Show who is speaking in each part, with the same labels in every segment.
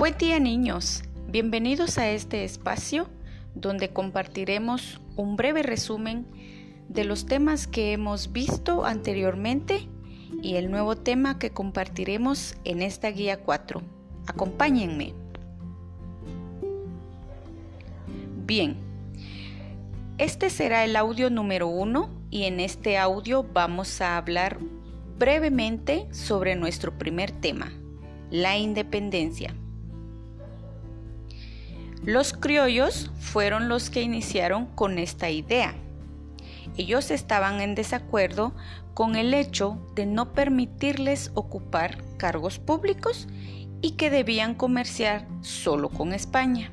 Speaker 1: Buen día niños, bienvenidos a este espacio donde compartiremos un breve resumen de los temas que hemos visto anteriormente y el nuevo tema que compartiremos en esta guía 4. Acompáñenme. Bien, este será el audio número 1 y en este audio vamos a hablar brevemente sobre nuestro primer tema, la independencia. Los criollos fueron los que iniciaron con esta idea. Ellos estaban en desacuerdo con el hecho de no permitirles ocupar cargos públicos y que debían comerciar solo con España.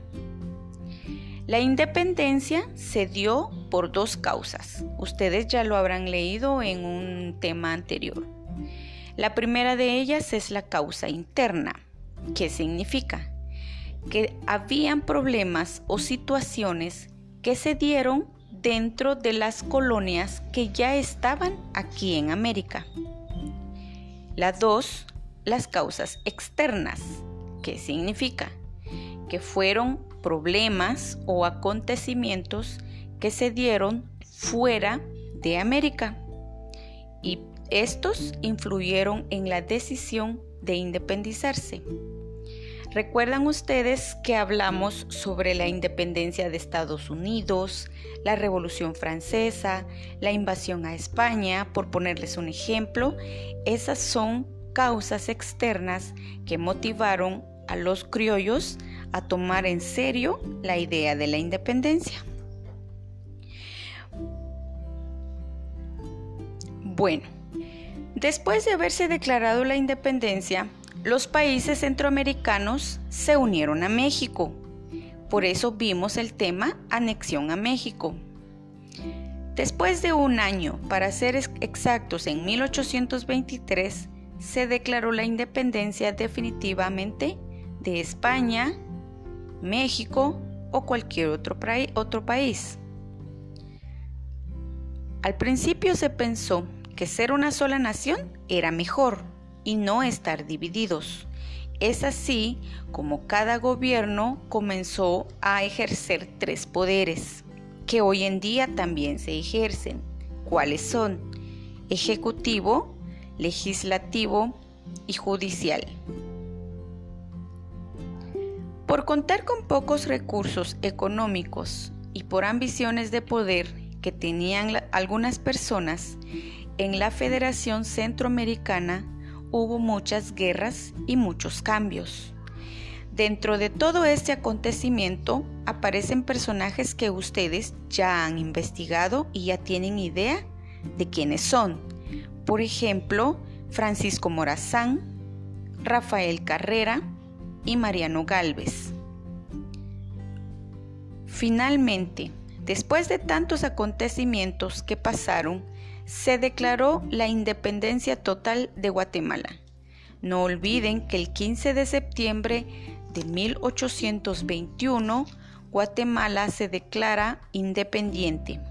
Speaker 1: La independencia se dio por dos causas. Ustedes ya lo habrán leído en un tema anterior. La primera de ellas es la causa interna. ¿Qué significa? Que habían problemas o situaciones que se dieron dentro de las colonias que ya estaban aquí en América. La dos, las causas externas. ¿Qué significa? Que fueron problemas o acontecimientos que se dieron fuera de América y estos influyeron en la decisión de independizarse. ¿Recuerdan ustedes que hablamos sobre la independencia de Estados Unidos, la Revolución Francesa, la invasión a España, por ponerles un ejemplo? Esas son causas externas que motivaron a los criollos a tomar en serio la idea de la independencia. Bueno, Después de haberse declarado la independencia, los países centroamericanos se unieron a México. Por eso vimos el tema anexión a México. Después de un año, para ser exactos, en 1823, se declaró la independencia definitivamente de España, México o cualquier otro, otro país. Al principio se pensó que ser una sola nación era mejor y no estar divididos. Es así como cada gobierno comenzó a ejercer tres poderes, que hoy en día también se ejercen. ¿Cuáles son? Ejecutivo, legislativo y judicial. Por contar con pocos recursos económicos y por ambiciones de poder que tenían algunas personas, en la Federación Centroamericana hubo muchas guerras y muchos cambios. Dentro de todo este acontecimiento aparecen personajes que ustedes ya han investigado y ya tienen idea de quiénes son. Por ejemplo, Francisco Morazán, Rafael Carrera y Mariano Galvez. Finalmente, después de tantos acontecimientos que pasaron, se declaró la independencia total de Guatemala. No olviden que el 15 de septiembre de 1821 Guatemala se declara independiente.